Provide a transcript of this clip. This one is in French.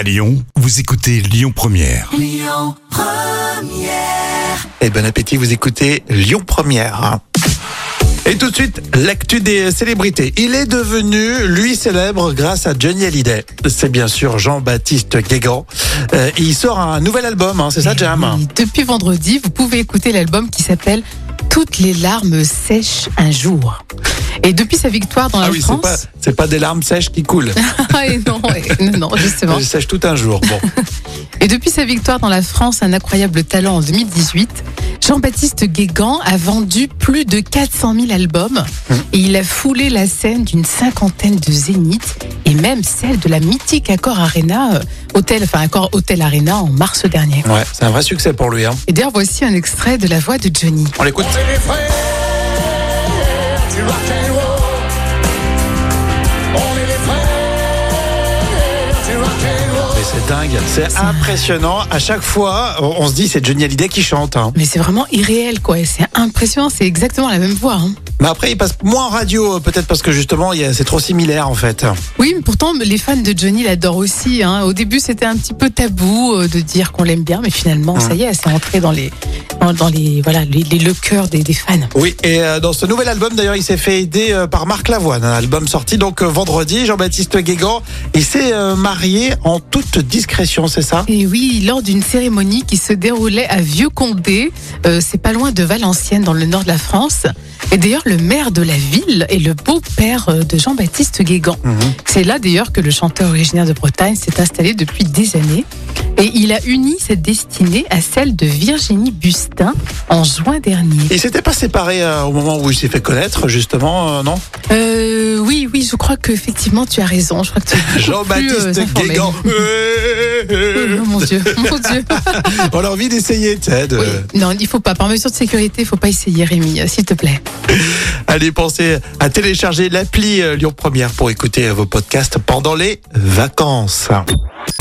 À Lyon, vous écoutez Lyon Première. Et bon appétit, vous écoutez Lyon Première. Et tout de suite, l'actu des célébrités. Il est devenu, lui, célèbre grâce à Johnny Hallyday. C'est bien sûr Jean-Baptiste Guégan. Euh, il sort un nouvel album, hein, c'est ça, Jam Oui, Depuis vendredi, vous pouvez écouter l'album qui s'appelle Toutes les larmes sèchent un jour. Et depuis sa victoire dans Ah la oui, France, c'est pas des larmes sèches qui coulent. Ah, et non, et- non, non, justement. Elles sèchent tout un jour. Bon. Et depuis sa victoire dans la France, un incroyable talent en 2018, Jean-Baptiste Guégan a vendu plus de 400 000 albums et il a foulé la scène d'une cinquantaine de zéniths et même celle de la mythique Accor Arena, euh, hôtel, enfin Accor Hotel Arena en mars dernier. Ouais, c'est un vrai succès pour lui. Hein. Et d'ailleurs, voici un extrait de la voix de Johnny. On l'écoute. Est les frères du rock and roll. On est les frères du rock and roll. Mais c'est dingue, c'est impressionnant. À chaque fois, on se dit c'est Johnny Hallyday qui chante. hein. Mais c'est vraiment irréel, quoi. C'est impressionnant, c'est exactement la même voix. hein. Mais après, il passe moins en radio, euh, peut-être parce que justement, c'est trop similaire en fait. Oui, mais pourtant, les fans de Johnny l'adorent aussi. hein. Au début, c'était un petit peu tabou euh, de dire qu'on l'aime bien, mais finalement, ça y est, c'est entré dans les, dans, dans les, voilà, les, les- le cœur des, des fans. Oui, et euh, dans ce nouvel album, d'ailleurs, il s'est fait aider euh, par Marc Lavoine. Un album sorti donc euh, vendredi. Jean-Baptiste Guégan, il s'est marié en toute discrétion, c'est ça? Et oui, lors d'une cérémonie qui se déroulait à Vieux-Condé, euh, c'est pas loin de Valenciennes, dans le nord de la France. Et d'ailleurs, le maire de la ville est le beau-père de Jean-Baptiste Guégan. C'est là d'ailleurs que le chanteur originaire de Bretagne s'est installé depuis des années. Et il a uni cette destinée à celle de Virginie Bustin en juin dernier. Il s'était pas séparé euh, au moment où il s'est fait connaître, justement, euh, non? Euh, oui, oui, je crois qu'effectivement, tu as raison. Je crois que tu Jean-Baptiste euh, informé. Guégan. Oh, mon Dieu, mon Dieu. On a envie d'essayer. Oui, non, il faut pas. Par mesure de sécurité, il faut pas essayer, Rémi, s'il te plaît. Allez, pensez à télécharger l'appli Lyon Première pour écouter vos podcasts pendant les vacances.